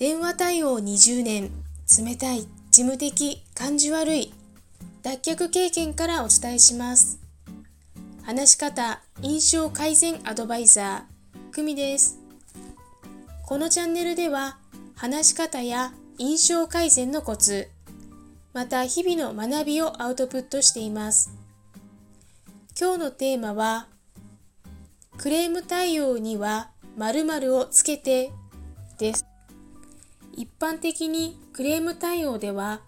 電話対応20年、冷たい、事務的、感じ悪い、脱却経験からお伝えします。話し方、印象改善アドバイザー、久美です。このチャンネルでは、話し方や印象改善のコツ、また日々の学びをアウトプットしています。今日のテーマは、クレーム対応には〇〇をつけてです。一般的にクレーム対応では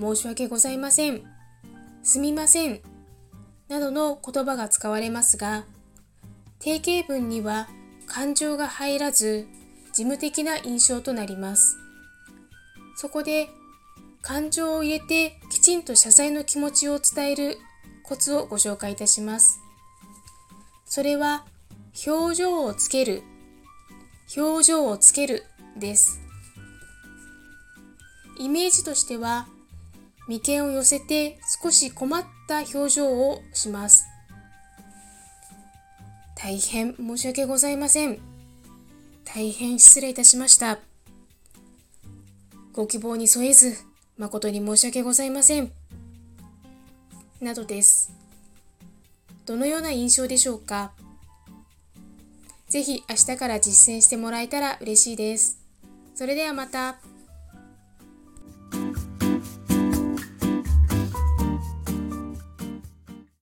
申し訳ございません、すみませんなどの言葉が使われますが定型文には感情が入らず事務的な印象となります。そこで感情を入れてきちんと謝罪の気持ちを伝えるコツをご紹介いたします。それは表情をつける。表情をつけるです。イメージとしては眉間を寄せて少し困った表情をします。大変申し訳ございません。大変失礼いたしました。ご希望に添えず誠に申し訳ございません。などです。どのような印象でしょうかぜひ明日から実践してもらえたら嬉しいです。それではまた。